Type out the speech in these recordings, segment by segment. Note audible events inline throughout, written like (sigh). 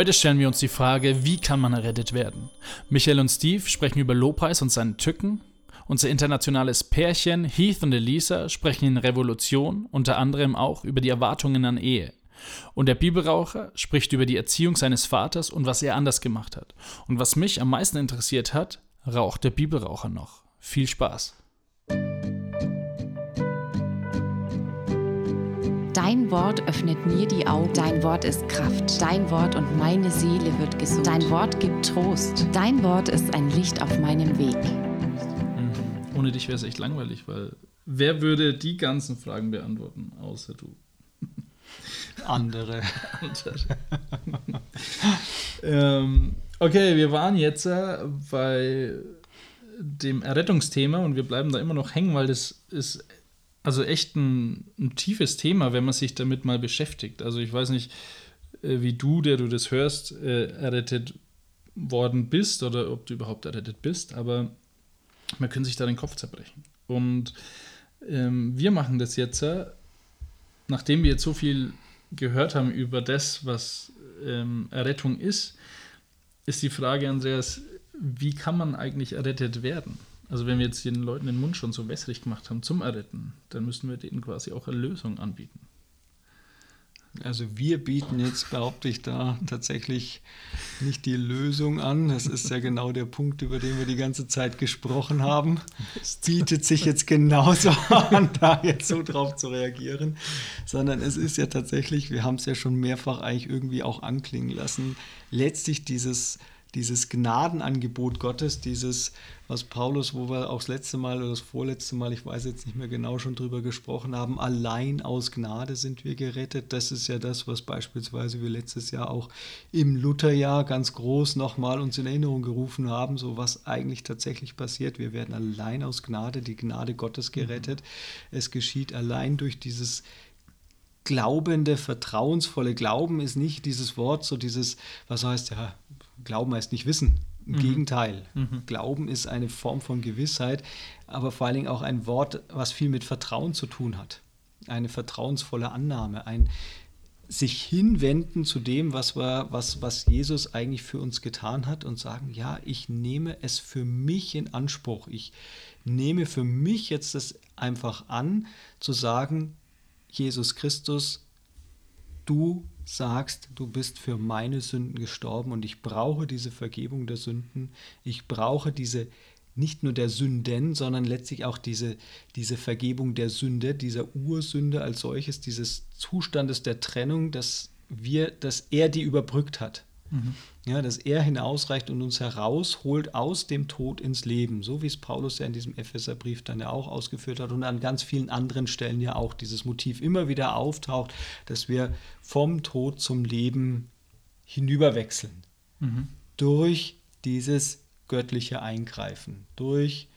Heute stellen wir uns die Frage, wie kann man errettet werden? Michael und Steve sprechen über Lobpreis und seine Tücken. Unser internationales Pärchen Heath und Elisa sprechen in Revolution unter anderem auch über die Erwartungen an Ehe. Und der Bibelraucher spricht über die Erziehung seines Vaters und was er anders gemacht hat. Und was mich am meisten interessiert hat, raucht der Bibelraucher noch. Viel Spaß! Dein Wort öffnet mir die Augen. Dein Wort ist Kraft. Dein Wort und meine Seele wird gesund. Dein Wort gibt Trost. Dein Wort ist ein Licht auf meinem Weg. Mhm. Ohne dich wäre es echt langweilig, weil wer würde die ganzen Fragen beantworten, außer du? (laughs) Andere. (laughs) ähm, okay, wir waren jetzt äh, bei dem Errettungsthema und wir bleiben da immer noch hängen, weil das ist also echt ein, ein, tiefes Thema, wenn man sich damit mal beschäftigt. Also ich weiß nicht, äh, wie du, der du das hörst, äh, errettet worden bist oder ob du überhaupt errettet bist, aber man kann sich da den Kopf zerbrechen. Und ähm, wir machen das jetzt, äh, nachdem wir jetzt so viel gehört haben über das, was ähm, Errettung ist, ist die Frage, Andreas, wie kann man eigentlich errettet werden? Also wenn wir jetzt den Leuten den Mund schon so wässrig gemacht haben zum Erretten, dann müssen wir denen quasi auch eine Lösung anbieten. Also wir bieten jetzt, behaupte ich, da tatsächlich nicht die Lösung an. Das ist ja genau der Punkt, über den wir die ganze Zeit gesprochen haben. Es bietet sich jetzt genauso an, da jetzt so drauf zu reagieren. Sondern es ist ja tatsächlich, wir haben es ja schon mehrfach eigentlich irgendwie auch anklingen lassen, letztlich dieses dieses Gnadenangebot Gottes, dieses, was Paulus, wo wir auch das letzte Mal oder das vorletzte Mal, ich weiß jetzt nicht mehr genau, schon drüber gesprochen haben, allein aus Gnade sind wir gerettet. Das ist ja das, was beispielsweise wir letztes Jahr auch im Lutherjahr ganz groß nochmal uns in Erinnerung gerufen haben, so was eigentlich tatsächlich passiert. Wir werden allein aus Gnade, die Gnade Gottes gerettet. Es geschieht allein durch dieses glaubende, vertrauensvolle Glauben ist nicht dieses Wort, so dieses, was heißt ja, Glauben heißt nicht Wissen. Im mhm. Gegenteil. Mhm. Glauben ist eine Form von Gewissheit, aber vor allen Dingen auch ein Wort, was viel mit Vertrauen zu tun hat. Eine vertrauensvolle Annahme, ein sich hinwenden zu dem, was, wir, was, was Jesus eigentlich für uns getan hat und sagen, ja, ich nehme es für mich in Anspruch. Ich nehme für mich jetzt das einfach an, zu sagen, Jesus Christus, du sagst, du bist für meine Sünden gestorben und ich brauche diese Vergebung der Sünden. Ich brauche diese nicht nur der Sünden, sondern letztlich auch diese, diese Vergebung der Sünde, dieser Ursünde als solches, dieses Zustandes der Trennung, dass wir, dass er die überbrückt hat. Mhm. Ja, dass er hinausreicht und uns herausholt aus dem Tod ins Leben, so wie es Paulus ja in diesem Epheserbrief dann ja auch ausgeführt hat und an ganz vielen anderen Stellen ja auch dieses Motiv immer wieder auftaucht, dass wir vom Tod zum Leben hinüberwechseln. Mhm. Durch dieses göttliche Eingreifen, durch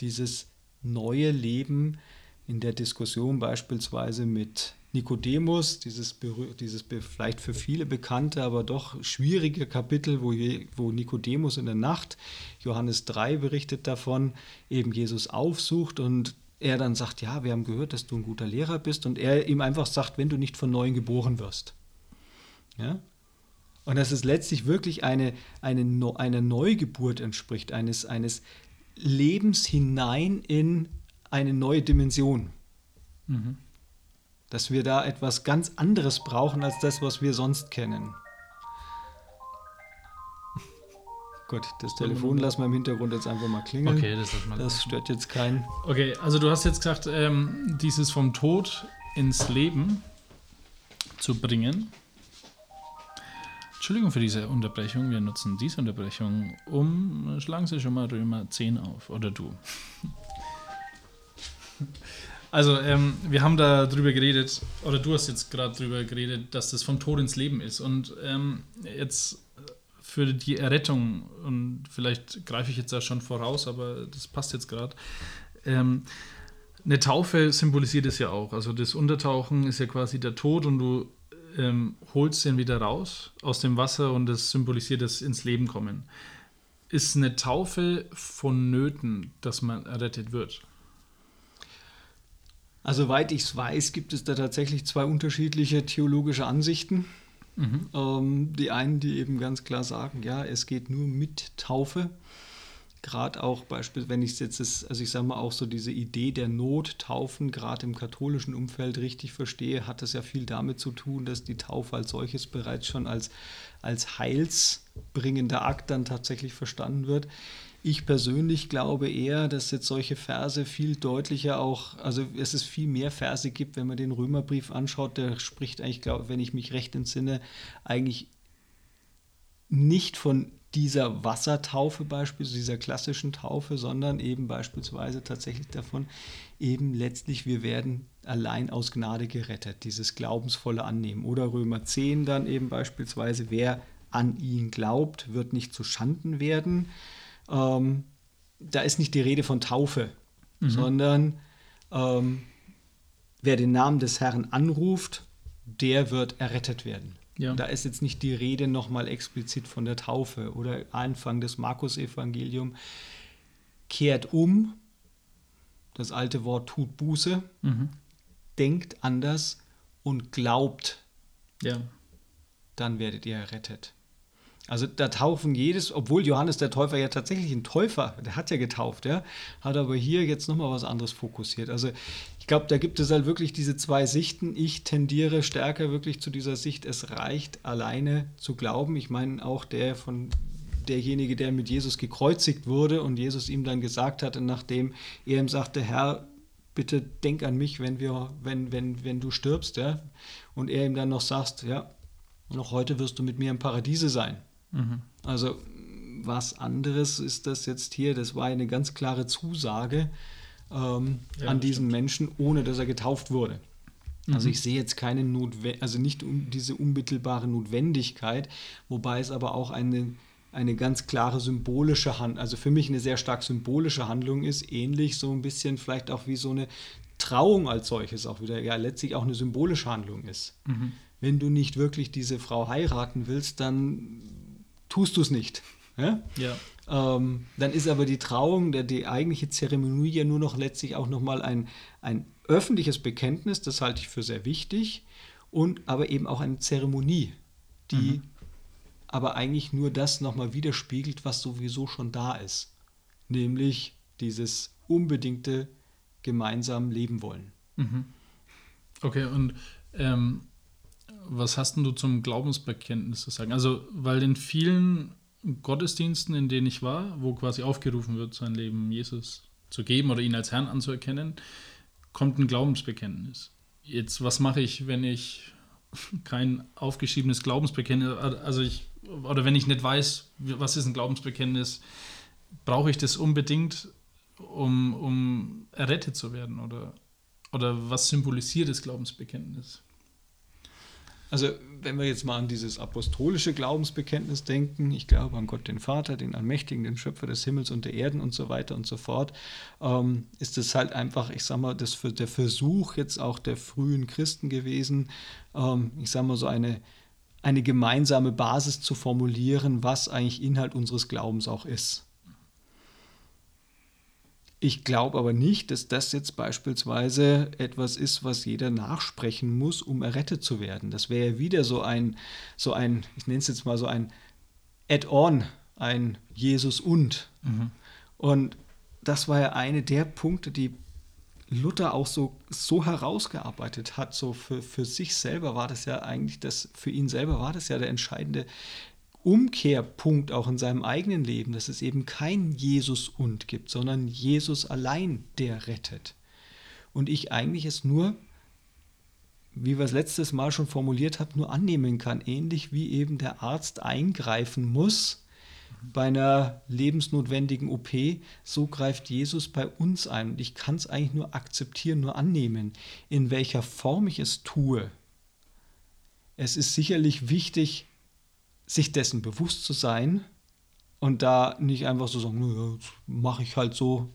dieses neue Leben in der Diskussion beispielsweise mit Nikodemus, dieses, dieses vielleicht für viele bekannte, aber doch schwierige Kapitel, wo, wo Nikodemus in der Nacht, Johannes 3 berichtet davon, eben Jesus aufsucht und er dann sagt, ja, wir haben gehört, dass du ein guter Lehrer bist und er ihm einfach sagt, wenn du nicht von neuem geboren wirst. Ja? Und dass es letztlich wirklich eine, eine, eine Neugeburt entspricht, eines, eines Lebens hinein in eine neue Dimension. Mhm dass wir da etwas ganz anderes brauchen als das, was wir sonst kennen. Gut, das Telefon lassen wir im Hintergrund jetzt einfach mal klingeln. Okay, das, das stört jetzt keinen. Okay, also du hast jetzt gesagt, ähm, dieses vom Tod ins Leben zu bringen. Entschuldigung für diese Unterbrechung. Wir nutzen diese Unterbrechung, um. Schlagen Sie schon mal Römer 10 auf. Oder du. Also, ähm, wir haben da drüber geredet, oder du hast jetzt gerade drüber geredet, dass das vom Tod ins Leben ist. Und ähm, jetzt für die Errettung, und vielleicht greife ich jetzt da schon voraus, aber das passt jetzt gerade. Ähm, eine Taufe symbolisiert es ja auch. Also das Untertauchen ist ja quasi der Tod und du ähm, holst den wieder raus aus dem Wasser und das symbolisiert das ins Leben kommen. Ist eine Taufe vonnöten, dass man errettet wird? Also, soweit ich es weiß, gibt es da tatsächlich zwei unterschiedliche theologische Ansichten. Mhm. Ähm, die einen, die eben ganz klar sagen, ja, es geht nur mit Taufe. Gerade auch beispielsweise, wenn ich jetzt, das, also ich sage mal auch so diese Idee der Nottaufen, gerade im katholischen Umfeld richtig verstehe, hat das ja viel damit zu tun, dass die Taufe als solches bereits schon als, als heilsbringender Akt dann tatsächlich verstanden wird. Ich persönlich glaube eher, dass jetzt solche Verse viel deutlicher auch, also es ist viel mehr Verse gibt, wenn man den Römerbrief anschaut, der spricht eigentlich, glaube wenn ich mich recht entsinne, eigentlich nicht von dieser Wassertaufe beispielsweise, dieser klassischen Taufe, sondern eben beispielsweise tatsächlich davon, eben letztlich wir werden allein aus Gnade gerettet, dieses glaubensvolle Annehmen. Oder Römer 10 dann eben beispielsweise, wer an ihn glaubt, wird nicht zu Schanden werden. Ähm, da ist nicht die Rede von Taufe, mhm. sondern ähm, wer den Namen des Herrn anruft, der wird errettet werden. Ja. Da ist jetzt nicht die Rede nochmal explizit von der Taufe oder Anfang des Markus-Evangelium. Kehrt um, das alte Wort tut Buße, mhm. denkt anders und glaubt. Ja. Dann werdet ihr errettet. Also da taufen jedes, obwohl Johannes der Täufer ja tatsächlich ein Täufer, der hat ja getauft, ja, hat aber hier jetzt nochmal was anderes fokussiert. Also ich glaube, da gibt es halt wirklich diese zwei Sichten. Ich tendiere stärker wirklich zu dieser Sicht, es reicht alleine zu glauben. Ich meine auch der von derjenige, der mit Jesus gekreuzigt wurde und Jesus ihm dann gesagt hatte, nachdem er ihm sagte, Herr, bitte denk an mich, wenn wir, wenn, wenn, wenn du stirbst, ja, und er ihm dann noch sagst, ja, noch heute wirst du mit mir im Paradiese sein. Mhm. Also was anderes ist das jetzt hier, das war eine ganz klare Zusage ähm, ja, an diesen stimmt. Menschen, ohne dass er getauft wurde. Also mhm. Also ich sehe jetzt keine Notwendigkeit, also nicht um diese unmittelbare Notwendigkeit, wobei es aber auch eine, eine ganz klare symbolische Handlung, also für mich eine sehr stark symbolische Handlung ist, ähnlich so ein bisschen vielleicht auch wie so eine Trauung als solches auch wieder, ja letztlich auch eine symbolische Handlung ist. Mhm. Wenn du nicht wirklich diese Frau heiraten willst, dann tust du es nicht. Ja? ja. Ähm, dann ist aber die Trauung, der, die eigentliche Zeremonie ja nur noch letztlich auch nochmal ein, ein öffentliches Bekenntnis, das halte ich für sehr wichtig, und aber eben auch eine Zeremonie, die mhm. aber eigentlich nur das nochmal widerspiegelt, was sowieso schon da ist, nämlich dieses unbedingte gemeinsam leben wollen. Mhm. Okay, und ähm, was hast denn du zum Glaubensbekenntnis zu sagen? Also, weil in vielen Gottesdiensten, in denen ich war, wo quasi aufgerufen wird, sein Leben Jesus zu geben oder ihn als Herrn anzuerkennen, kommt ein Glaubensbekenntnis. Jetzt, was mache ich, wenn ich kein aufgeschriebenes Glaubensbekenntnis, also ich, oder wenn ich nicht weiß, was ist ein Glaubensbekenntnis, brauche ich das unbedingt, um, um errettet zu werden? Oder, oder was symbolisiert das Glaubensbekenntnis? Also wenn wir jetzt mal an dieses apostolische Glaubensbekenntnis denken, ich glaube an Gott den Vater, den Allmächtigen, den Schöpfer des Himmels und der Erden und so weiter und so fort, ähm, ist es halt einfach, ich sag mal, das der Versuch jetzt auch der frühen Christen gewesen, ähm, ich sag mal so eine, eine gemeinsame Basis zu formulieren, was eigentlich Inhalt unseres Glaubens auch ist. Ich glaube aber nicht, dass das jetzt beispielsweise etwas ist, was jeder nachsprechen muss, um errettet zu werden. Das wäre ja wieder so ein, so ein, ich nenne es jetzt mal so ein Add-on, ein Jesus und. Mhm. Und das war ja eine der Punkte, die Luther auch so, so herausgearbeitet hat. So für, für sich selber war das ja eigentlich das, für ihn selber war das ja der entscheidende Umkehrpunkt auch in seinem eigenen Leben, dass es eben kein Jesus und gibt, sondern Jesus allein, der rettet. Und ich eigentlich es nur, wie wir es letztes Mal schon formuliert haben, nur annehmen kann, ähnlich wie eben der Arzt eingreifen muss bei einer lebensnotwendigen OP, so greift Jesus bei uns ein. Und ich kann es eigentlich nur akzeptieren, nur annehmen. In welcher Form ich es tue. Es ist sicherlich wichtig, sich dessen bewusst zu sein und da nicht einfach so sagen, ja, mache ich halt so,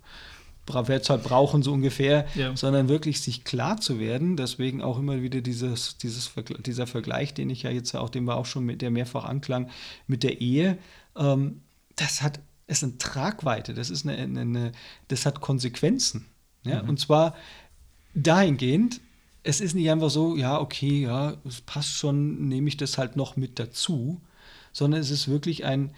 werde es halt brauchen, so ungefähr, ja. sondern wirklich sich klar zu werden. Deswegen auch immer wieder dieses, dieses, dieser Vergleich, den ich ja jetzt auch, den wir auch schon mit der mehrfach anklang, mit der Ehe. Ähm, das hat, ist eine Tragweite, das ist eine, eine, eine das hat Konsequenzen. Ja? Mhm. Und zwar dahingehend, es ist nicht einfach so, ja, okay, ja, es passt schon, nehme ich das halt noch mit dazu, sondern es ist wirklich ein,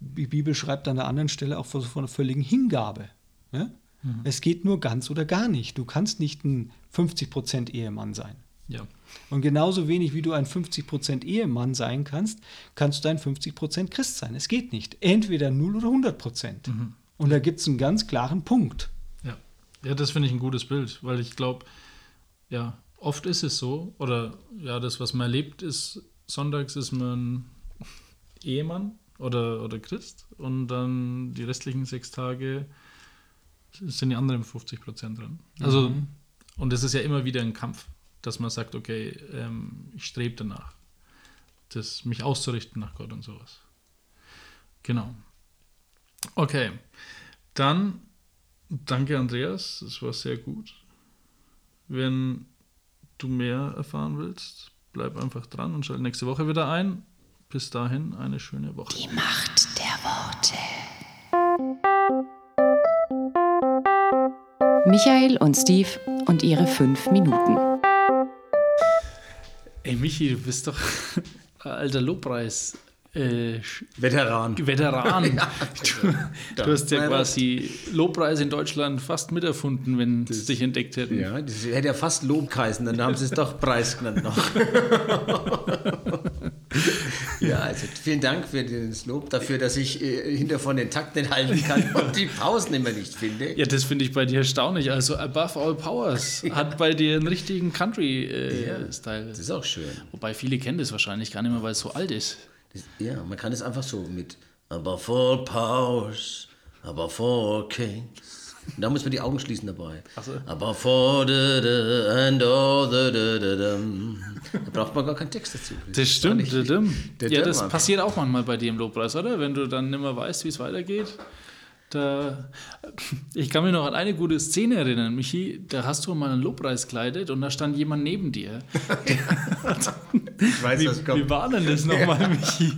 die Bibel schreibt an der anderen Stelle auch von, einer völligen Hingabe. Ja? Mhm. Es geht nur ganz oder gar nicht. Du kannst nicht ein 50% Ehemann sein. Ja. Und genauso wenig wie du ein 50% Ehemann sein kannst, kannst du ein 50% Christ sein. Es geht nicht. Entweder 0 oder 100%. Mhm. Und da gibt es einen ganz klaren Punkt. Ja, ja das finde ich ein gutes Bild, weil ich glaube, ja, oft ist es so, oder ja, das, was man erlebt, ist, sonntags ist man Ehemann oder, oder Christ und dann die restlichen sechs Tage sind die anderen 50 Prozent drin. Also, mhm. und es ist ja immer wieder ein Kampf, dass man sagt, okay, ähm, ich strebe danach, das, mich auszurichten nach Gott und sowas. Genau. Okay, dann danke Andreas, es war sehr gut. Wenn du mehr erfahren willst, bleib einfach dran und schalt nächste Woche wieder ein. Bis dahin eine schöne Woche. Die Macht der Worte. Michael und Steve und ihre fünf Minuten. Ey Michi, du bist doch (laughs) alter Lobpreis äh, Veteran. Veteran. ja, du, du, hast ja quasi Lobpreis in Deutschland fast miterfunden, wenn sie dich entdeckt hätten. Ja, das hätte ja fast Lobkreisen, dann haben sie es doch Preis genannt noch. (laughs) (laughs) ja, also vielen Dank für das Lob dafür, dass ich äh, hinter von den Takt nicht halten kann (laughs) und die Pausen immer nicht finde. Ja, das finde ich bei dir erstaunlich. Also Above All Powers hat bei dir einen richtigen Country-Style. Äh, das ist auch schön. Wobei viele kennen das wahrscheinlich gar nicht mehr, weil es so alt ist. Ja, man kann es einfach so mit aber for powers, aber for kings. Und da muss man die Augen schließen dabei. So. Aber for the, the and all the. Da braucht man gar keinen Text dazu. Das, das stimmt. ja, das passiert auch manchmal bei dir im Lobpreis, oder? Wenn du dann nicht mehr weißt, wie es weitergeht. Da, ich kann mich noch an eine gute Szene erinnern, Michi. Da hast du mal einen Lobpreis gekleidet und da stand jemand neben dir. ich weiß, wie, was kommt. Wie war denn das nochmal, Michi?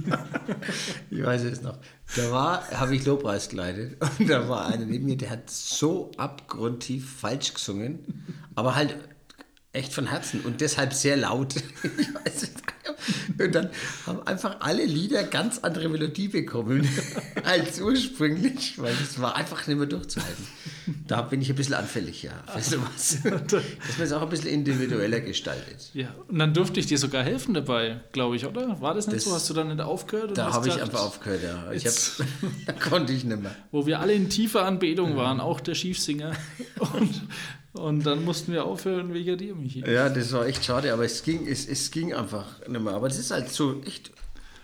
ich weiß es noch. Da war, habe ich Lobpreis gekleidet und da war einer neben mir, der hat so abgrundtief falsch gesungen, aber halt echt von Herzen und deshalb sehr laut. (laughs) und dann haben einfach alle Lieder ganz andere Melodie bekommen (laughs) als ursprünglich, weil es war einfach nicht mehr durchzuhalten. Da bin ich ein bisschen anfällig, ja, für sowas. Dass man es auch ein bisschen individueller gestaltet. Ja, und dann durfte ich dir sogar helfen dabei, glaube ich, oder? War das nicht das, so? Hast du dann nicht aufgehört? Da habe ich einfach aufgehört, ja. Ich hab, (laughs) da konnte ich nicht mehr. Wo wir alle in tiefer Anbetung waren, auch der Schiefsinger. Und und dann mussten wir aufhören wegen dir, Michi. Ja, das war echt schade, aber es ging, es, es ging einfach nicht mehr. Aber es ist halt so echt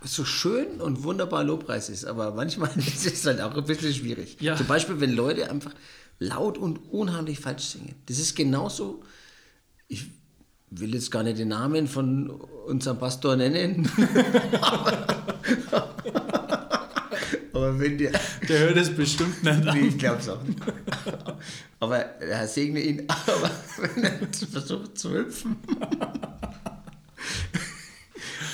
so schön und wunderbar Lobpreis ist, aber manchmal (laughs) ist es halt auch ein bisschen schwierig. Ja. Zum Beispiel, wenn Leute einfach laut und unheimlich falsch singen. Das ist genauso, ich will jetzt gar nicht den Namen von unserem Pastor nennen, (laughs) aber, aber wenn der. Der hört es bestimmt nicht an. Nee, ich glaube es auch nicht. Aber Herr segne ihn, (laughs) aber wenn er versucht zu hüpfen, (laughs)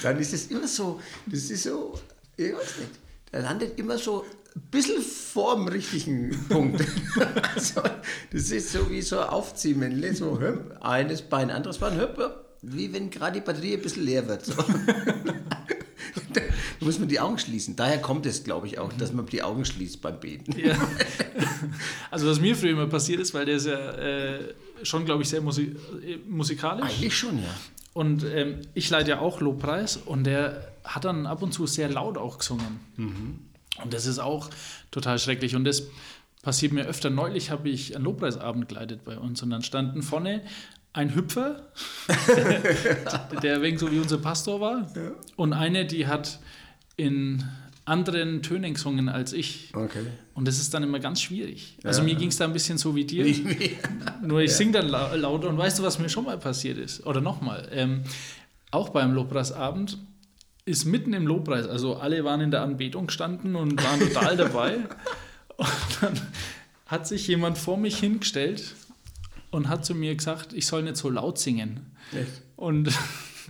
dann ist es immer so, das ist so, ich weiß nicht, der landet immer so ein bisschen vor dem richtigen Punkt. (laughs) also, das ist so wie so ein Aufziehen, so hüpp, eines Bein, anderes Bein, hüpp, wie wenn gerade die Batterie ein bisschen leer wird. So. Da muss man die Augen schließen. Daher kommt es, glaube ich, auch, dass man die Augen schließt beim Beten. Ja. (laughs) Also was mir früher immer passiert ist, weil der ist ja äh, schon, glaube ich, sehr musik äh, musikalisch. Eigentlich schon, ja. Und ähm, ich leite ja auch Lobpreis und der hat dann ab und zu sehr laut auch gesungen. Mhm. Und das ist auch total schrecklich. Und das passiert mir öfter. Neulich habe ich einen Lobpreisabend geleitet bei uns und dann standen vorne ein Hüpfer, der, (laughs) der wegen so wie unser Pastor war, ja. und eine, die hat in anderen Tönen gesungen als ich. Okay. Und das ist dann immer ganz schwierig. Also ja. mir ging es da ein bisschen so wie dir. Nur ich ja. singe dann la lauter und weißt du, was mir schon mal passiert ist? Oder nochmal. Ähm, auch beim Lobpreisabend ist mitten im Lobpreis. Also alle waren in der Anbetung gestanden und waren total (laughs) dabei. Und dann hat sich jemand vor mich hingestellt und hat zu mir gesagt, ich soll nicht so laut singen. Echt? Und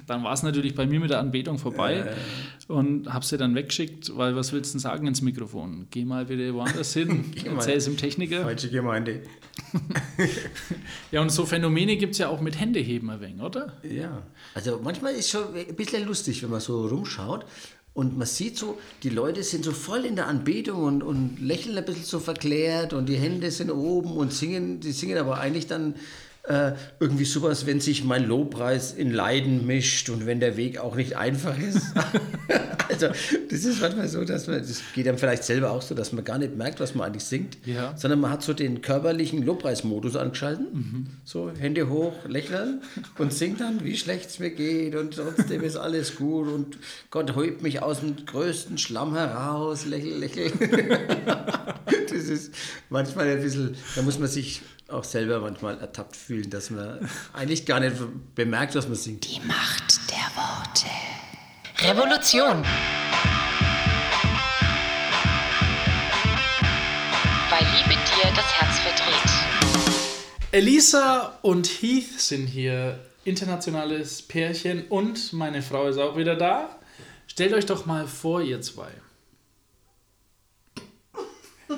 dann war es natürlich bei mir mit der Anbetung vorbei und habe sie dann weggeschickt, weil was willst du denn sagen ins Mikrofon? Geh mal bitte woanders hin, (laughs) Geh mal. erzähl es dem Techniker. Falsche Gemeinde. (laughs) Ja, und so Phänomene gibt es ja auch mit Händeheben ein wenig, oder? Ja. Also manchmal ist schon ein bisschen lustig, wenn man so rumschaut und man sieht so, die Leute sind so voll in der Anbetung und, und lächeln ein bisschen so verklärt und die Hände sind oben und singen, die singen aber eigentlich dann äh, irgendwie sowas, wenn sich mein Lobpreis in Leiden mischt und wenn der Weg auch nicht einfach ist. (laughs) (laughs) also das ist manchmal so, dass man, das geht einem vielleicht selber auch so, dass man gar nicht merkt, was man eigentlich singt, Ja. sondern man hat so den körperlichen Lobpreismodus angeschalten, so Hände hoch, lächeln und singt dann, wie schlecht es mir geht und trotzdem ist alles gut und Gott hebt mich aus dem größten Schlamm heraus, lächel, lächel. (laughs) das ist manchmal ein bisschen, da muss man sich auch selber manchmal ertappt fühlen, dass man eigentlich gar nicht bemerkt, was man singt. Die Macht der Worte. Revolution. Weil Liebe dir das Herz verdreht. Elisa und Heath sind hier, internationales Pärchen und meine Frau ist auch wieder da. Stellt euch doch mal vor, ihr zwei. (laughs)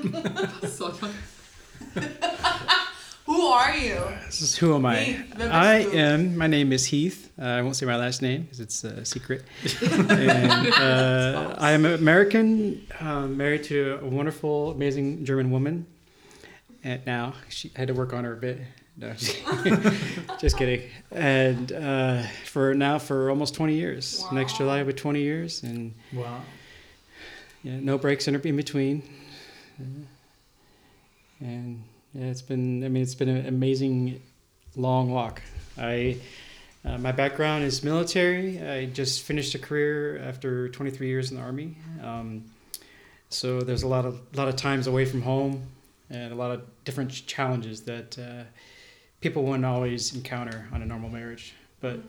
(laughs) Who are you? This is who am I? Heath, I du? am. My name is Heath. Uh, I won't say my last name because it's a secret. (laughs) and, uh, I am American, uh, married to a wonderful, amazing German woman. And now she I had to work on her a bit. No, (laughs) just kidding. And uh, for now, for almost 20 years. Next July, will be 20 years, and Wow. yeah, no breaks in, in between. And yeah, it's been, I mean, it's been an amazing long walk. I, uh, my background is military. I just finished a career after 23 years in the Army. Um, so there's a lot of, lot of times away from home and a lot of different challenges that uh, people wouldn't always encounter on a normal marriage. But,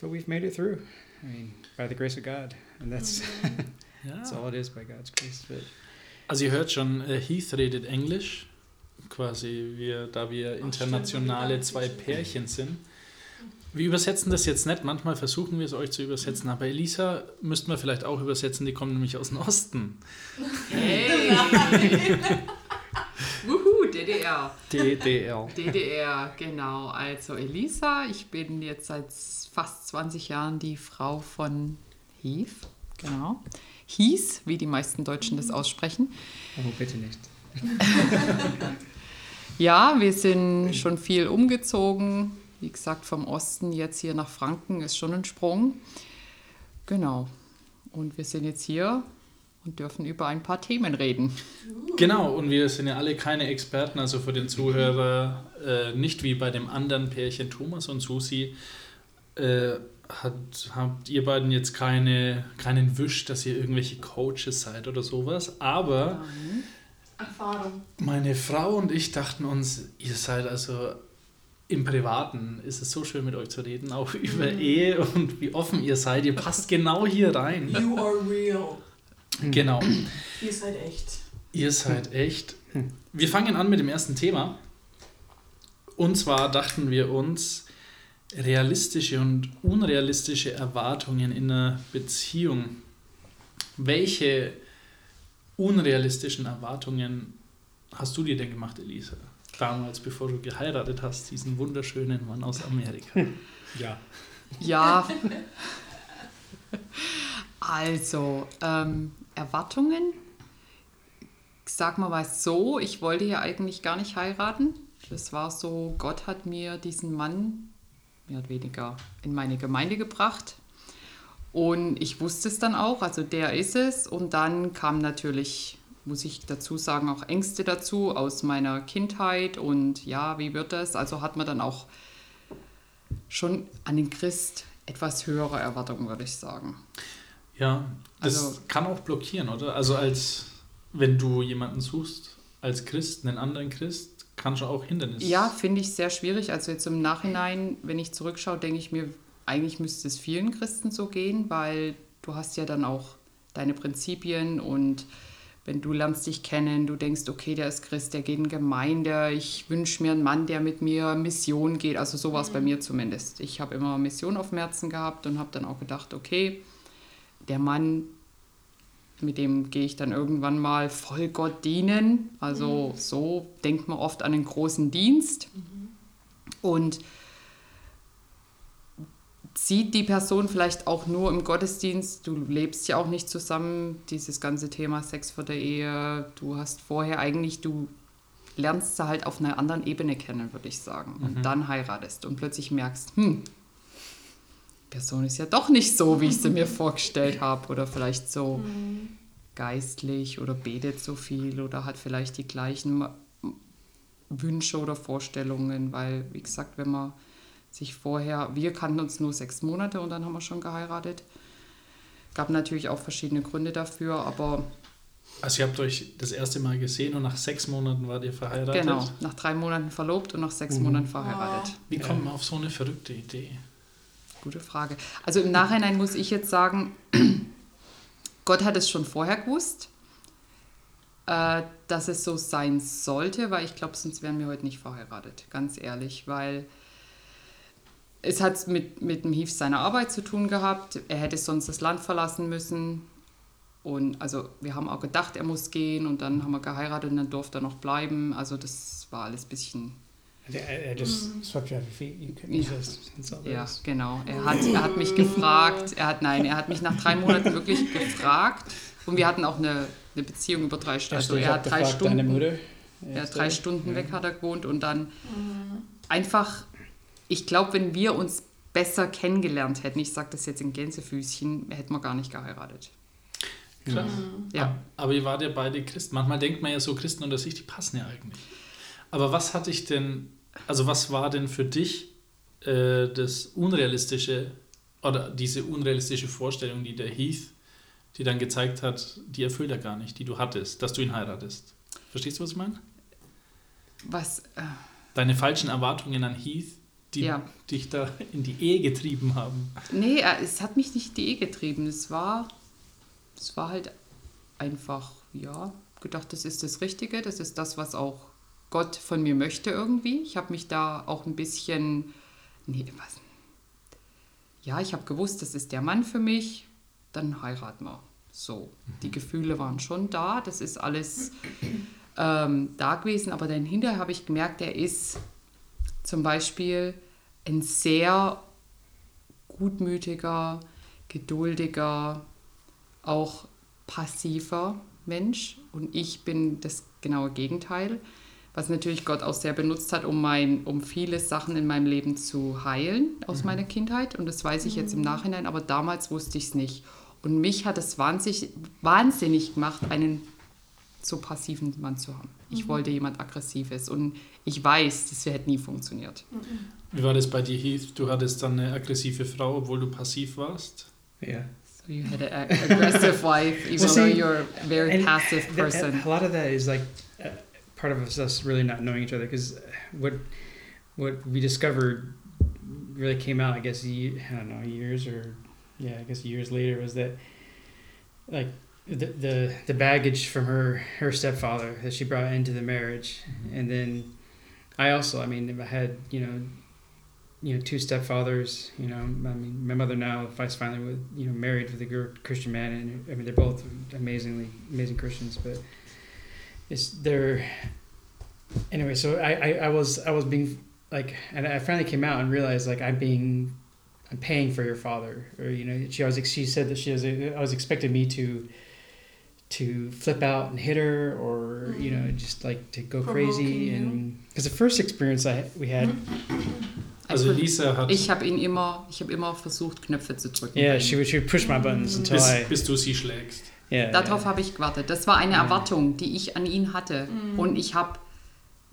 but we've made it through. I mean, by the grace of God. And that's, (laughs) that's all it is by God's grace. But Also ihr hört schon, äh, Heath redet Englisch, quasi wir, da wir internationale zwei Pärchen sind. Wir übersetzen das jetzt nicht, manchmal versuchen wir es euch zu übersetzen, aber Elisa müssten wir vielleicht auch übersetzen, die kommen nämlich aus dem Osten. Hey! (laughs) Wuhu, DDR. DDL. DDR, genau. Also Elisa, ich bin jetzt seit fast 20 Jahren die Frau von Heath, genau. Hieß, wie die meisten Deutschen das aussprechen. oh, bitte nicht. (laughs) Ja, wir sind schon viel umgezogen. Wie gesagt, vom Osten jetzt hier nach Franken ist schon ein Sprung. Genau. Und wir sind jetzt hier und dürfen über ein paar Themen reden. Genau, und wir sind ja alle keine Experten, also für den Zuhörer äh, nicht wie bei dem anderen Pärchen Thomas und Susi. Äh, hat, habt ihr beiden jetzt keine, keinen Wisch, dass ihr irgendwelche Coaches seid oder sowas, aber Erfahrung. meine Frau und ich dachten uns, ihr seid also im Privaten, ist es so schön mit euch zu reden, auch (laughs) über Ehe und wie offen ihr seid. Ihr passt genau hier rein. You are real. Genau. Ihr seid echt. Ihr seid echt. Wir fangen an mit dem ersten Thema. Und zwar dachten wir uns, realistische und unrealistische Erwartungen in einer Beziehung. Welche unrealistischen Erwartungen hast du dir denn gemacht, Elisa? Damals, bevor du geheiratet hast, diesen wunderschönen Mann aus Amerika. Ja. Ja. Also, ähm, Erwartungen. Sag mal was so, ich wollte ja eigentlich gar nicht heiraten. Das war so, Gott hat mir diesen Mann mehr oder weniger in meine Gemeinde gebracht. Und ich wusste es dann auch, also der ist es. Und dann kam natürlich, muss ich dazu sagen, auch Ängste dazu aus meiner Kindheit. Und ja, wie wird das? Also hat man dann auch schon an den Christ etwas höhere Erwartungen, würde ich sagen. Ja, das Also- kann auch blockieren, oder? Also als wenn du jemanden suchst, als Christ, einen anderen Christ, kann schon auch Hindernis. Ja, finde ich sehr schwierig. Also jetzt im Nachhinein, wenn ich zurückschaue, denke ich mir, eigentlich müsste es vielen Christen so gehen, weil du hast ja dann auch deine Prinzipien und wenn du lernst dich kennen, du denkst, okay, der ist Christ, der geht in Gemeinde, ich wünsche mir einen Mann, der mit mir Mission geht. Also so war es bei mir zumindest. Ich habe immer Mission auf dem Herzen gehabt und habe dann auch gedacht, okay, der Mann, mit dem gehe ich dann irgendwann mal voll Gott dienen. Also so denkt man oft an einen großen Dienst. Und sieht die Person vielleicht auch nur im Gottesdienst. Du lebst ja auch nicht zusammen. Dieses ganze Thema Sex vor der Ehe. Du hast vorher eigentlich, du lernst sie halt auf einer anderen Ebene kennen, würde ich sagen. Und dann heiratest und plötzlich merkst, hm, die Person ist ja doch nicht so, wie ich sie mir (laughs) vorgestellt habe. Oder vielleicht so geistlich oder betet so viel oder hat vielleicht die gleichen Wünsche oder Vorstellungen, weil, wie gesagt, wenn man sich vorher, wir kannten uns nur sechs Monate und dann haben wir schon geheiratet. Gab natürlich auch verschiedene Gründe dafür, aber Also ihr habt euch das erste Mal gesehen und nach sechs Monaten wart ihr verheiratet. genau, nach drei Monaten verlobt und nach sechs Monaten verheiratet. Wie kommt man auf so eine verrückte Idee? Gute Frage. Also im Nachhinein muss ich jetzt sagen, (clears throat) Gott hat es schon vorher gewusst, äh, dass es so sein sollte, weil ich glaube, sonst wären wir heute nicht verheiratet, ganz ehrlich, weil es hat mit, mit dem Hief seiner Arbeit zu tun gehabt. Er hätte sonst das Land verlassen müssen. Und also wir haben auch gedacht, er muss gehen und dann haben wir geheiratet und dann durfte er noch bleiben. Also das war alles ein bisschen off your feet. You couldn't Ja. genau. Er hat, er hat mich gefragt, er hat, nein, er hat mich nach drei Monaten wirklich gefragt und wir hatten auch eine, eine Beziehung über drei Stunden. Also er hat drei gefragt, deine Stunden, Mutter? er hat drei Stunden weg hat er gewohnt und dann einfach, ich glaube, wenn wir uns besser kennengelernt hätten, ich sage das jetzt in Gänsefüßchen, hätten wir gar nicht geheiratet. Klar. Ja. Aber ihr wart ja beide Christen. Manchmal denkt man ja so, Christen unter sich, die passen ja eigentlich. Aber was hatte ich denn, also was war denn für dich äh, das unrealistische oder diese unrealistische Vorstellung, die der Heath, die dann gezeigt hat, die erfüllt er gar nicht, die du hattest, dass du ihn heiratest? Verstehst du, was ich meine? Was, äh, Deine falschen Erwartungen an Heath, die Ja. dich da in die Ehe getrieben haben. Nee, äh, es hat mich nicht in die Ehe getrieben. Es war, es war halt einfach, ja, gedacht, das ist das Richtige, das ist das, was auch Gott von mir möchte irgendwie. Ich habe mich da auch ein bisschen, nee, was? Ja, ich habe gewusst, das ist der Mann für mich, dann heiraten wir. So, die Gefühle waren schon da, das ist alles ähm, da gewesen, aber dann hinterher habe ich gemerkt, er ist zum Beispiel ein sehr gutmütiger, geduldiger, auch passiver Mensch. Und ich bin das genaue Gegenteil, was natürlich Gott auch sehr benutzt hat, um, mein, um viele Sachen in meinem Leben zu heilen aus meiner Kindheit. Und das weiß ich jetzt im Nachhinein, aber damals wusste ich es nicht. Und mich hat es wahnsinnig, wahnsinnig gemacht, einen so passiven Mann zu haben. Ich wollte jemand Aggressives und ich weiß, das hätte nie funktioniert. Wie war das bei dir, Heath? Du hattest dann eine aggressive Frau, obwohl du passiv warst. Yeah. So you had an aggressive (laughs) wife, even Well, though see, you're a very passive that- person. a lot of that is like uh, part of us, us really not knowing each other because what what we discovered really came out, I guess, ye- I don't know, years or yeah, I guess years later was that like the the, the baggage from her her stepfather that she brought into the marriage, mm-hmm. and then I also, I mean, I had you know. You know, two stepfathers. You know, I mean, my mother now, if I finally with, you know, married with a Christian man, and I mean, they're both amazingly amazing Christians, but it's they're anyway. So I, I, I was I was being like, and I finally came out and realized like I'm being I'm paying for your father, or you know, she was she said that she was I was expecting me to to flip out and hit her, or you know, just like to go Provoking crazy, and because the first experience I we had, Also Lisa hat, Ich habe ihn immer, ich habe immer versucht, Knöpfe zu drücken. yeah, she would she would push my buttons until bis, I bis du sie schlägst. yeah. Darauf yeah. habe ich gewartet. Das war eine Erwartung, die ich an ihn hatte. Und ich habe,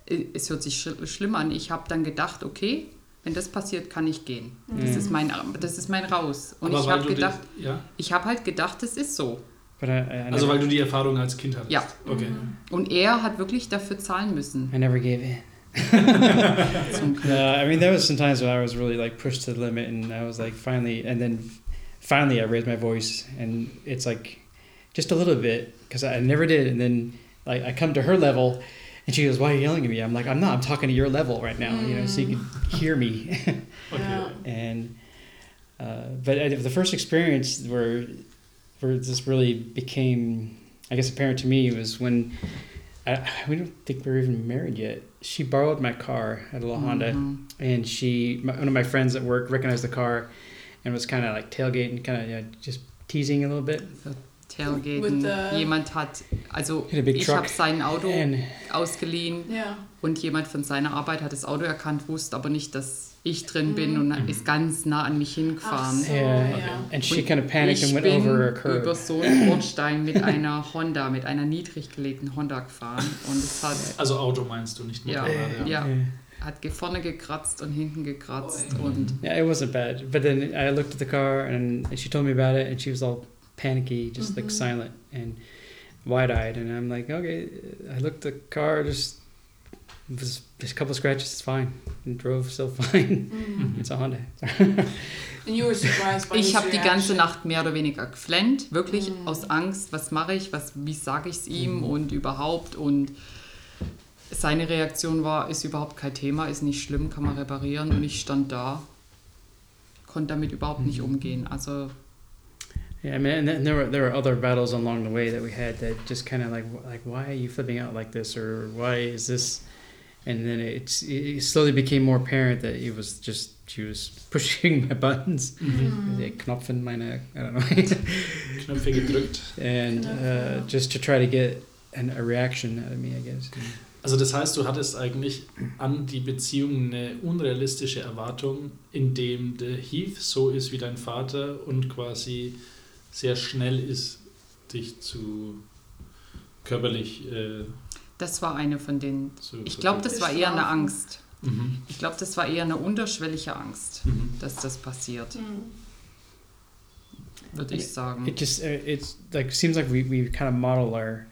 äh, es hört sich schl- schlimm an, ich habe dann gedacht, okay, wenn das passiert, kann ich gehen. Das, ist mein, das ist mein Raus. Und Aber ich habe gedacht, ja? ich habe halt gedacht, das ist so. But I, I, I Also never, weil du die Erfahrung als Kind hattest? Ja. Okay. Und er hat wirklich dafür zahlen müssen. I never gave in. (laughs) Zum Glück. No, I mean there was some times when I was really like pushed to the limit, and I was like finally, and then finally I raised my voice, and it's like just a little bit because I never did, and then like I come to her level. And she goes, "Why are you yelling at me?" I'm like, "I'm not. I'm talking to your level right now, you know, so you can hear me." (laughs) Yeah. and uh, but I, the first experience where where this really became, I guess, apparent to me was when I, we don't think we were even married yet. She borrowed my car at a little Honda, mm-hmm. and she my, one of my friends at work recognized the car, and was kind of like tailgating, kind of you know, just teasing a little bit. Tailgaten. With the- Jemand hat, also a big ich habe sein Auto And ausgeliehen Yeah. und jemand von seiner Arbeit hat das Auto erkannt, wusste aber nicht, dass ich drin bin und ist ganz nah an mich hingefahren. So, yeah, ja. and she kind of panicked and ich went bin over a curb. über so einen Bordstein mit einer Honda, mit einer niedrig gelegten Honda gefahren und es hat, Also Auto meinst du, nicht ja, Motorrad. ja, Yeah. hat ge- vorne gekratzt und hinten gekratzt und Yeah, it wasn't bad. But then I looked at the car and she told me about it and she was all panicky, just like silent and wide eyed. And I'm like, okay. I looked at the car, just was just a couple of scratches, it's fine. And drove still (laughs) fine. It's a Honda. And you were surprised by (laughs) Ich habe die ganze. Nacht mehr oder weniger geflennt, wirklich Mhm. aus Angst, was mache ich, was, wie sage ich es ihm Mhm. und überhaupt. Und seine Reaktion war, ist überhaupt kein Thema, ist nicht schlimm, kann man reparieren. Und ich stand da, konnte damit überhaupt nicht umgehen. Also Yeah, I mean, and then there were there were other battles along the way that we had that just kind of like like why are you flipping out like this or why is this, and then it's it slowly became more apparent that it was just she was (laughs) pushing my buttons, the Knopf in meine I don't know, (laughs) Knöpfe gedrückt. and uh, just to try to get an, a reaction out of me, I guess. Also das heißt, du hattest eigentlich an die Beziehung eine unrealistische Erwartung, indem der Heath so ist wie dein Vater und quasi sehr schnell ist, dich zu körperlich äh, das war eine von den... zu Ich glaube, das war eher eine. Angst. Mhm. Ich glaube, das war eher eine unterschwellige Angst, Mhm. dass das passiert, Mm. würde ich sagen. It just uh, it's like seems like we, we kind of model our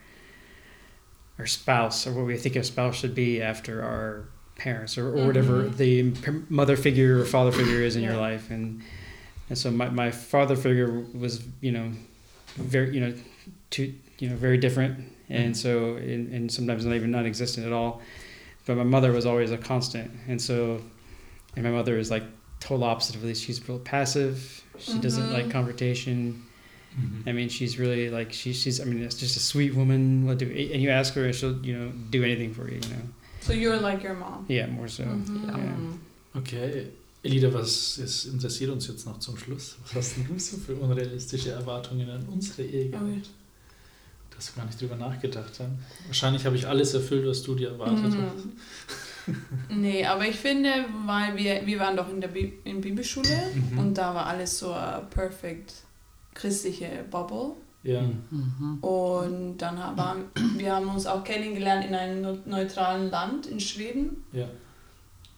our spouse or what we think a spouse should be after our parents or, or whatever the p- mother figure or father figure is in your Yeah. life and and so my, my father figure was you know very you know too you know very different and so and, and sometimes not even non-existent at all but my mother was always a constant and so and my mother is like total opposite of this she's real passive she doesn't like confrontation Mhm. I mean, she's really like she, she's. I mean, it's just a sweet woman. Will do, and you ask her, and she'll you know do anything for you. You know, So you're like your mom. yeah, more so. Mhm. Yeah. Okay. Elida, was ist, interessiert uns jetzt noch zum Schluss? Was hast denn du so für unrealistische Erwartungen an unsere Ehe gehabt? Dass wir gar nicht drüber nachgedacht haben. Wahrscheinlich habe ich alles erfüllt, was du dir erwartet Mhm. hast. (laughs) Nee, aber ich finde, weil wir, wir waren doch in der Bi in Bibelschule Mhm. und da war alles so eine perfekt christliche Bubble. Ja. Mhm. Und dann haben wir haben uns auch kennengelernt in einem neu- neutralen Land in Schweden. Ja.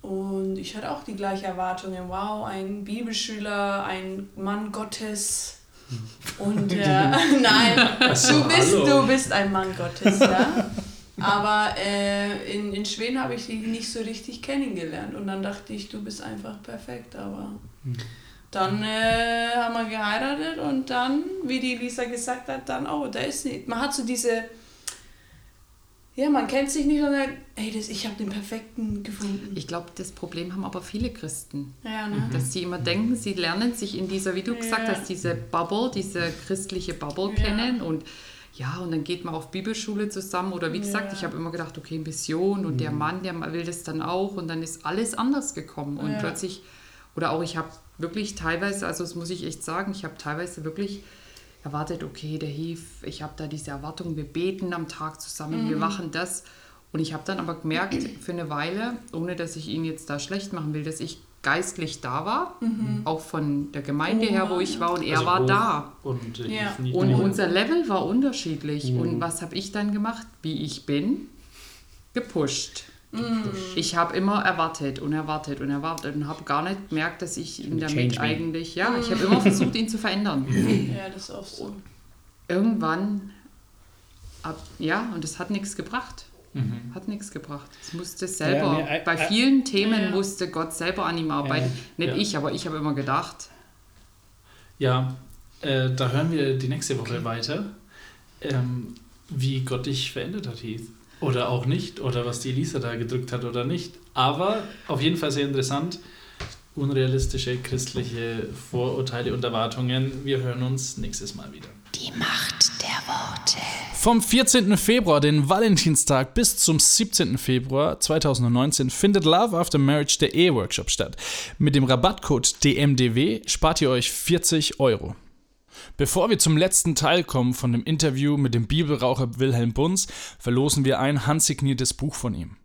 Und ich hatte auch die gleichen Erwartungen. Wow, ein Bibelschüler, ein Mann Gottes. Und (laughs) äh, (laughs) nein, du bist, du bist ein Mann Gottes, ja. Aber äh, in, in Schweden habe ich dich nicht so richtig kennengelernt. Und dann dachte ich, du bist einfach perfekt. Aber dann äh, haben wir geheiratet und dann, wie die Lisa gesagt hat, dann, oh, da ist nicht. Man hat so diese. Ja, man kennt sich nicht und sagt, ey, das, ich habe den perfekten gefunden. Ich glaube, das Problem haben aber viele Christen. Ja, ne? Dass sie immer denken, sie lernen sich in dieser, wie du gesagt Ja. hast, diese Bubble, diese christliche Bubble Ja. kennen und ja, und dann geht man auf Bibelschule zusammen oder wie gesagt, Ja. ich habe immer gedacht, okay, Mission und der Mann, der will das dann auch und dann ist alles anders gekommen und Ja. plötzlich, oder auch ich habe wirklich teilweise, also das muss ich echt sagen, ich habe teilweise wirklich erwartet, okay, der Heath, ich habe da diese Erwartung, wir beten am Tag zusammen, wir machen das. Und ich habe dann aber gemerkt, für eine Weile, ohne dass ich ihn jetzt da schlecht machen will, dass ich geistlich da war, auch von der Gemeinde her, wo ich war, und er Also war da. Und, äh, Ja. Und unser Level war unterschiedlich. Und was habe ich dann gemacht? Wie ich bin, gepusht. Ich habe immer erwartet und erwartet und erwartet und habe gar nicht gemerkt, dass ich ihn Change damit me. eigentlich, ja, ich habe immer versucht, ihn zu verändern. (laughs) Ja, (laughs) das ist oft so. Irgendwann, ab, ja, und es hat nichts gebracht. Mhm. Hat nichts gebracht. Es musste selber, mean, I- bei I- vielen Themen Ja. musste Gott selber an ihm arbeiten. Nicht Ja. ich, aber ich habe immer gedacht, Ja, Äh, da hören wir die nächste Woche weiter, ähm, wie Gott dich verändert hat, Heath. Oder auch nicht, oder was die Elisa da gedrückt hat oder nicht. Aber auf jeden Fall sehr interessant. Unrealistische christliche Vorurteile und Erwartungen. Wir hören uns nächstes Mal wieder. Die Macht der Worte. Vom 14. Februar, den Valentinstag, bis zum 17. Februar 2019 findet Love After Marriage der Ehe-Workshop statt. Mit dem Rabattcode DMDW spart ihr euch 40 Euro. Bevor wir zum letzten Teil kommen von dem Interview mit dem Bibelraucher Wilhelm Bunz, verlosen wir ein handsigniertes Buch von ihm.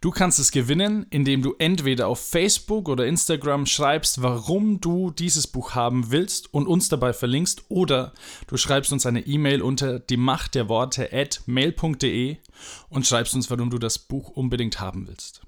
Du kannst es gewinnen, indem du entweder auf Facebook oder Instagram schreibst, warum du dieses Buch haben willst und uns dabei verlinkst, oder du schreibst uns eine E-Mail unter die Macht der Worte at mail.de und schreibst uns, warum du das Buch unbedingt haben willst.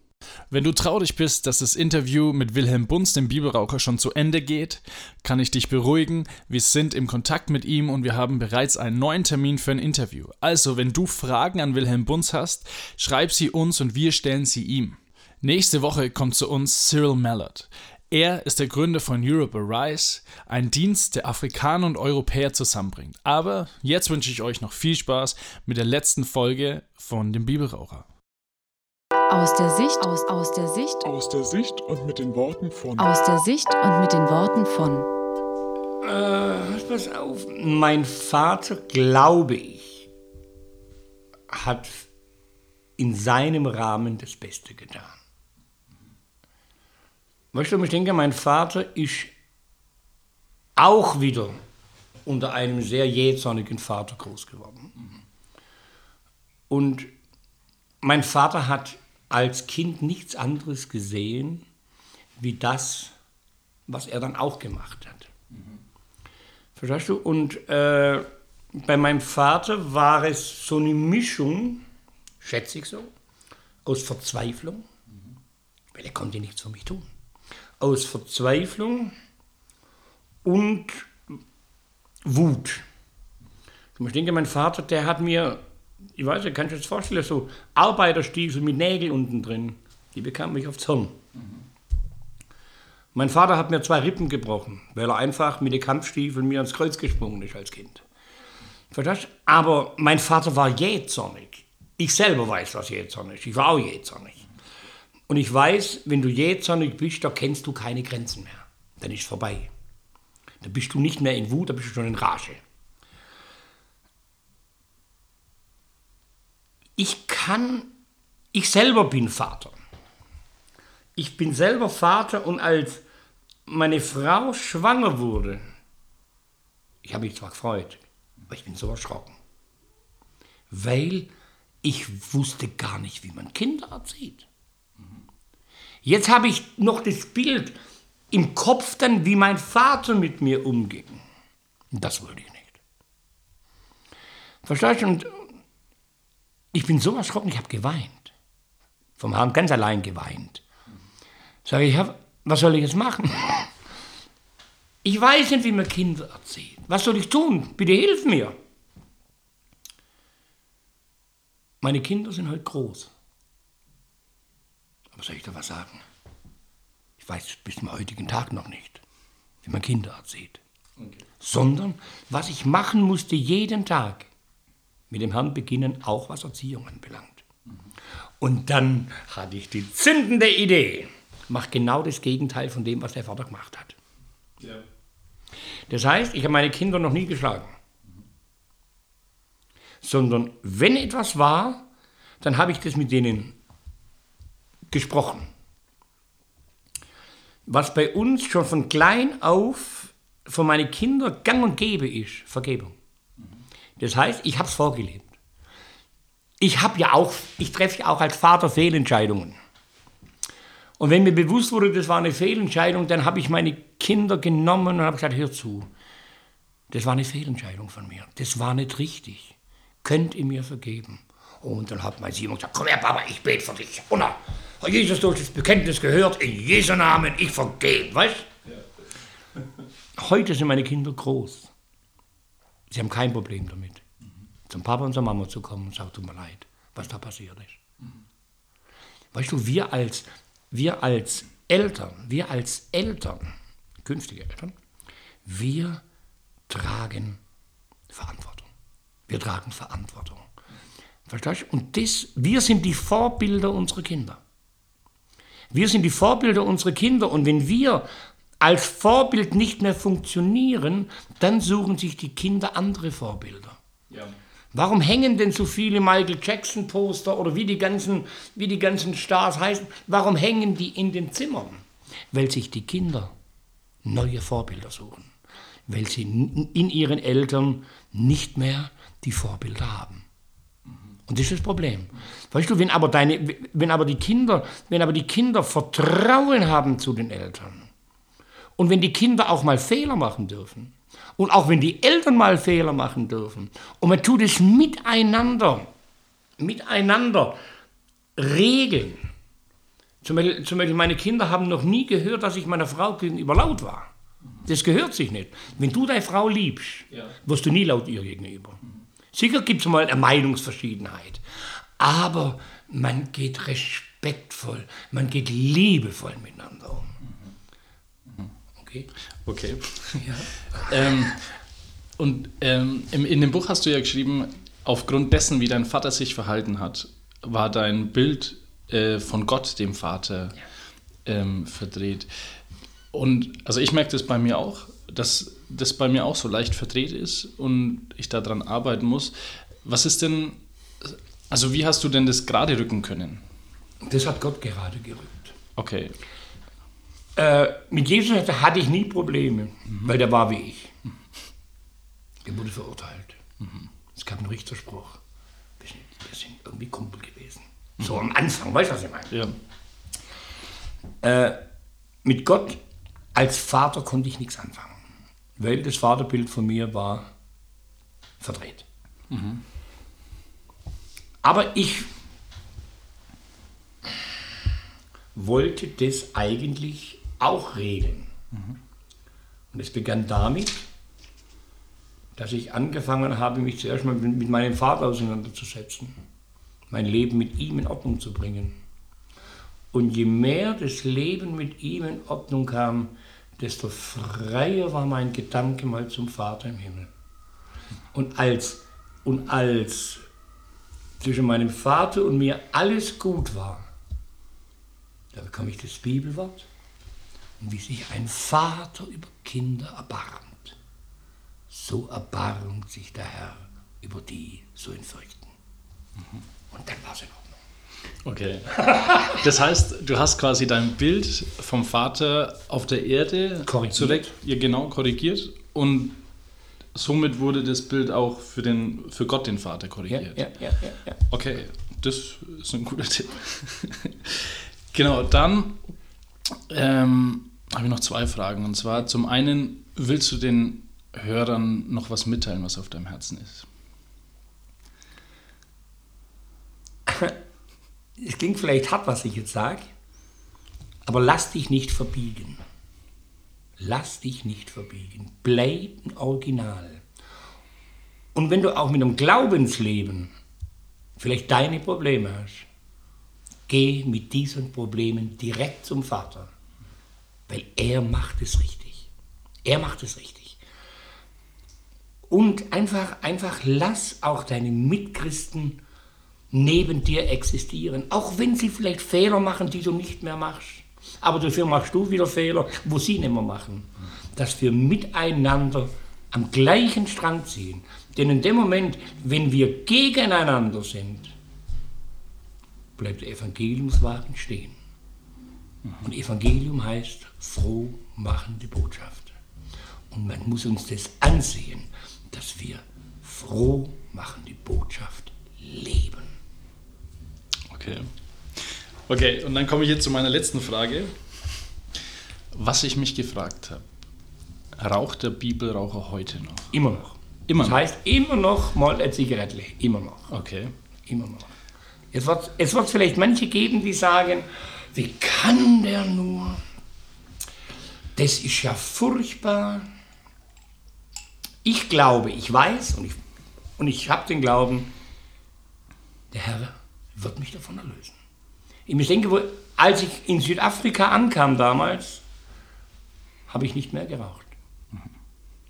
Wenn du traurig bist, dass das Interview mit Wilhelm Bunz, dem Bibelraucher, schon zu Ende geht, kann ich dich beruhigen. Wir sind im Kontakt mit ihm und wir haben bereits einen neuen Termin für ein Interview. Also, wenn du Fragen an Wilhelm Bunz hast, schreib sie uns und wir stellen sie ihm. Nächste Woche kommt zu uns Cyril Mallard. Er ist der Gründer von Europe Arise, ein Dienst, der Afrikaner und Europäer zusammenbringt. Aber jetzt wünsche ich euch noch viel Spaß mit der letzten Folge von dem Bibelraucher. Aus der Sicht, aus, aus der Sicht, Aus der Sicht und mit den Worten von aus der Sicht und mit den Worten von. Äh, pass auf. Mein Vater, glaube ich, hat in seinem Rahmen das Beste getan. Weißt du, ich denke, mein Vater ist auch wieder unter einem sehr jähzornigen Vater groß geworden. Und mein Vater hat als Kind nichts anderes gesehen, wie das, was er dann auch gemacht hat. Verstehst du? Und äh, bei meinem Vater war es so eine Mischung, schätze ich so, aus Verzweiflung, weil er konnte nichts für mich tun, aus Verzweiflung und Wut. Ich denke, mein Vater, der hat mir, ich weiß nicht, kannst du dir das vorstellen, so Arbeiterstiefel mit Nägeln unten drin, die bekamen mich aufs Hirn. Mein Vater hat mir zwei Rippen gebrochen, weil er einfach mit den Kampfstiefeln mir ans Kreuz gesprungen ist als Kind. Verstehst? Aber mein Vater war jähzornig. Ich selber weiß, was jähzornig ist. Ich war auch jähzornig. Und ich weiß, wenn du jähzornig bist, da kennst du keine Grenzen mehr. Dann ist es vorbei. Da bist du nicht mehr in Wut, da bist du schon in Rage. Ich kann, ich selber bin Vater. Ich bin selber Vater und als meine Frau schwanger wurde, ich habe mich zwar gefreut, aber ich bin so erschrocken. Weil ich wusste gar nicht, wie man Kinder erzieht. Jetzt habe ich noch das Bild im Kopf dann, wie mein Vater mit mir umging. Das wollte ich nicht. Verstehst du? Und ich bin so erschrocken, ich habe geweint. Vom Herrn ganz allein geweint. Sage ich, Herr, was soll ich jetzt machen? (laughs) Ich weiß nicht, wie man Kinder erzieht. Was soll ich tun? Bitte hilf mir. Meine Kinder sind heute groß. Aber soll ich da was sagen? Ich weiß bis zum heutigen Tag noch nicht, wie man Kinder erzieht. Sondern was ich machen musste jeden Tag, mit dem Herrn beginnen, auch was Erziehung anbelangt. Und dann hatte ich die zündende Idee, mach genau das Gegenteil von dem, was der Vater gemacht hat. Das heißt, ich habe meine Kinder noch nie geschlagen. Sondern wenn etwas war, dann habe ich das mit denen gesprochen. Was bei uns schon von klein auf für meine Kinder gang und gäbe ist, Vergebung. Das heißt, ich habe es vorgelebt. Ich habe ja auch, ich treffe ja auch als Vater Fehlentscheidungen. Und wenn mir bewusst wurde, das war eine Fehlentscheidung, dann habe ich meine Kinder genommen und habe gesagt, hör zu, das war eine Fehlentscheidung von mir. Das war nicht richtig. Könnt ihr mir vergeben? Und dann hat mein Simon gesagt, komm her, Papa, ich bete für dich. Und dann, Jesus, du hast das Bekenntnis gehört, in Jesu Namen, ich vergebe, weißt Heute sind meine Kinder groß. Sie haben kein Problem damit, zum Papa und zur Mama zu kommen und sagen, tut mir leid, was da passiert ist. Weißt du, wir als, wir als Eltern, wir als Eltern, künftige Eltern, wir tragen Verantwortung. Wir tragen Verantwortung. Verstehst du? Und das, wir sind die Vorbilder unserer Kinder. Wir sind die Vorbilder unserer Kinder und wenn wir als Vorbild nicht mehr funktionieren, dann suchen sich die Kinder andere Vorbilder. Warum hängen denn so viele Michael Jackson Poster oder wie die ganzen, wie die ganzen Stars heißen? Warum hängen die in den Zimmern? Weil sich die Kinder neue Vorbilder suchen. Weil sie in ihren Eltern nicht mehr die Vorbilder haben. Und das ist das Problem. Weißt du, wenn aber, deine, wenn aber, die, Kinder, wenn aber die Kinder Vertrauen haben zu den Eltern und wenn die Kinder auch mal Fehler machen dürfen und auch wenn die Eltern mal Fehler machen dürfen und man tut es miteinander, miteinander regeln. Zum Beispiel, zum Beispiel meine Kinder haben noch nie gehört, dass ich meiner Frau gegenüber laut war. Das gehört sich nicht. Wenn du deine Frau liebst, wirst du nie laut ihr gegenüber. Sicher gibt es mal eine Meinungsverschiedenheit, aber man geht respektvoll, man geht liebevoll miteinander um. Okay? Okay. (laughs) ähm, und ähm, im, in dem Buch hast du ja geschrieben, aufgrund dessen, wie dein Vater sich verhalten hat, war dein Bild äh, von Gott, dem Vater, ähm, verdreht. Und also ich merke das bei mir auch, dass das bei mir auch so leicht verdreht ist und ich daran arbeiten muss. Was ist denn, also wie hast du denn das gerade rücken können? Das hat Gott gerade gerückt. Okay. Äh, mit Jesus hatte ich nie Probleme, weil der war wie ich. Der wurde verurteilt. Es gab einen Richterspruch. Wir sind, wir sind irgendwie Kumpel gewesen. So am Anfang, weißt du, was ich meine? Ja. Äh, mit Gott als Vater konnte ich nichts anfangen, weil das Vaterbild von mir war verdreht. Aber ich wollte das eigentlich auch regeln. Und es begann damit, dass ich angefangen habe, mich zuerst mal mit mit meinem Vater auseinanderzusetzen, mein Leben mit ihm in Ordnung zu bringen. Und je mehr das Leben mit ihm in Ordnung kam, desto freier war mein Gedanke mal zum Vater im Himmel. Und als, und als zwischen meinem Vater und mir alles gut war, da bekam ich das Bibelwort und wie sich ein Vater über Kinder erbarmt, so erbarmt sich der Herr über die, so ihn fürchten. Und dann war es in Ordnung. Okay. (laughs) Das heißt, du hast quasi dein Bild vom Vater auf der Erde Korrigiert. zurecht, ja, genau korrigiert und somit wurde das Bild auch für, den, für Gott, den Vater, Ja, korrigiert. ja, ja, ja, ja. Okay, das ist ein guter Tipp. (laughs) genau, dann ähm, habe ich noch zwei Fragen. Und zwar zum einen, willst du den Hörern noch was mitteilen, was auf deinem Herzen ist? (laughs) Es klingt vielleicht hart, was ich jetzt sage, aber lass dich nicht verbiegen. Lass dich nicht verbiegen. Bleib ein Original. Und wenn du auch mit einem Glaubensleben vielleicht deine Probleme hast, geh mit diesen Problemen direkt zum Vater, weil er macht es richtig. Er macht es richtig. Und einfach, einfach lass auch deine Mitchristen neben dir existieren, auch wenn sie vielleicht Fehler machen, die du nicht mehr machst. Aber dafür machst du wieder Fehler, wo sie nicht mehr machen. Dass wir miteinander am gleichen Strang ziehen. Denn in dem Moment, wenn wir gegeneinander sind, bleibt der Evangeliumswagen stehen. Und Evangelium heißt froh machende Botschaft. Und man muss uns das ansehen, dass wir froh machende Botschaft leben. Okay. Okay, und dann komme ich jetzt zu meiner letzten Frage. Was ich mich gefragt habe, raucht der Bibelraucher heute noch? Immer noch. Immer das noch? heißt immer noch mal eine Zigarette. Immer noch. Okay. Immer noch. Es wird, es wird vielleicht manche geben, die sagen, wie kann der nur? Das ist ja furchtbar. Ich glaube, ich weiß und ich, und ich habe den Glauben, der Herr wird mich davon erlösen. Ich denke, als ich in Südafrika ankam damals, habe ich nicht mehr geraucht.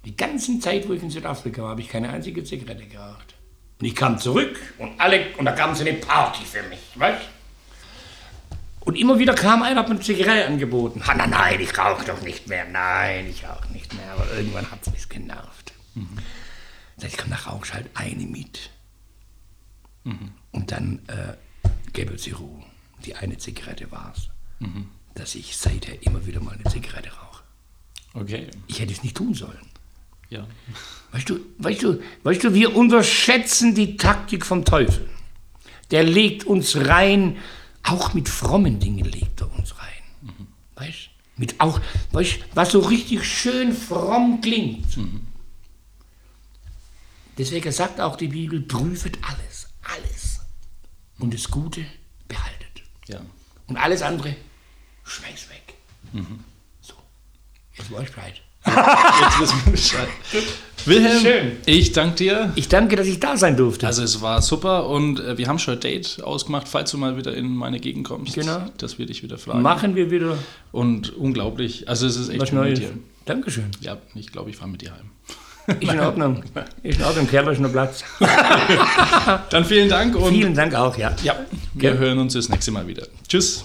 Die ganze Zeit, wo ich in Südafrika war, habe ich keine einzige Zigarette geraucht. Und ich kam zurück und alle, und da kam so eine Party für mich, weißt Und immer wieder kam einer, hat mir eine Zigarette angeboten. Ha, nein, nein, ich rauche doch nicht mehr. Nein, ich rauche nicht mehr. Aber irgendwann hat es mich genervt. Mhm. Ich komm, da rauchst halt eine mit. Mhm. Und dann äh, gäbe es die Ruhe. Die eine Zigarette war es, mhm. dass ich seither immer wieder mal eine Zigarette rauche. Okay. Ich hätte es nicht tun sollen. Ja. Weißt du, weißt du, weißt du, wir unterschätzen die Taktik vom Teufel. Der legt uns rein, auch mit frommen Dingen legt er uns rein. Mhm. Weißt mit auch, weißt, was so richtig schön fromm klingt. Mhm. Deswegen sagt auch die Bibel, prüfet alles, alles. Und das Gute behaltet. Ja. Und alles andere schmeiß weg. Mhm. So, jetzt war ich bereit. Jetzt wissen wir Bescheid. Wilhelm, Schön. ich danke dir. Ich danke, dass ich da sein durfte. Also es war super und äh, wir haben schon ein Date ausgemacht, falls du mal wieder in meine Gegend kommst. Genau. Dass wir dich wieder fragen. Machen wir wieder Und unglaublich. Also es ist echt was schön mit dir. Dankeschön. Ja, ich glaube, ich fahre mit dir heim. Ist in Ordnung. Ist in Ordnung, im Keller ist noch Platz. (laughs) Dann vielen Dank und Vielen Dank auch, ja. ja, wir Gell. hören uns das nächste Mal wieder. Tschüss.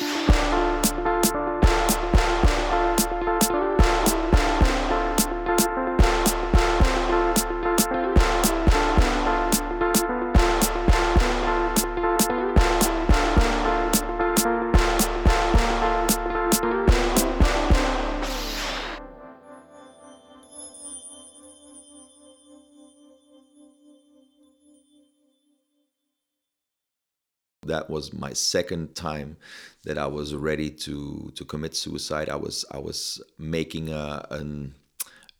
That was my second time that I was ready to to commit suicide. I was I was making a, an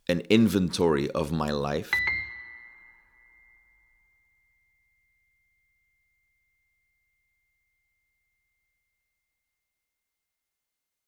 an inventory of my life.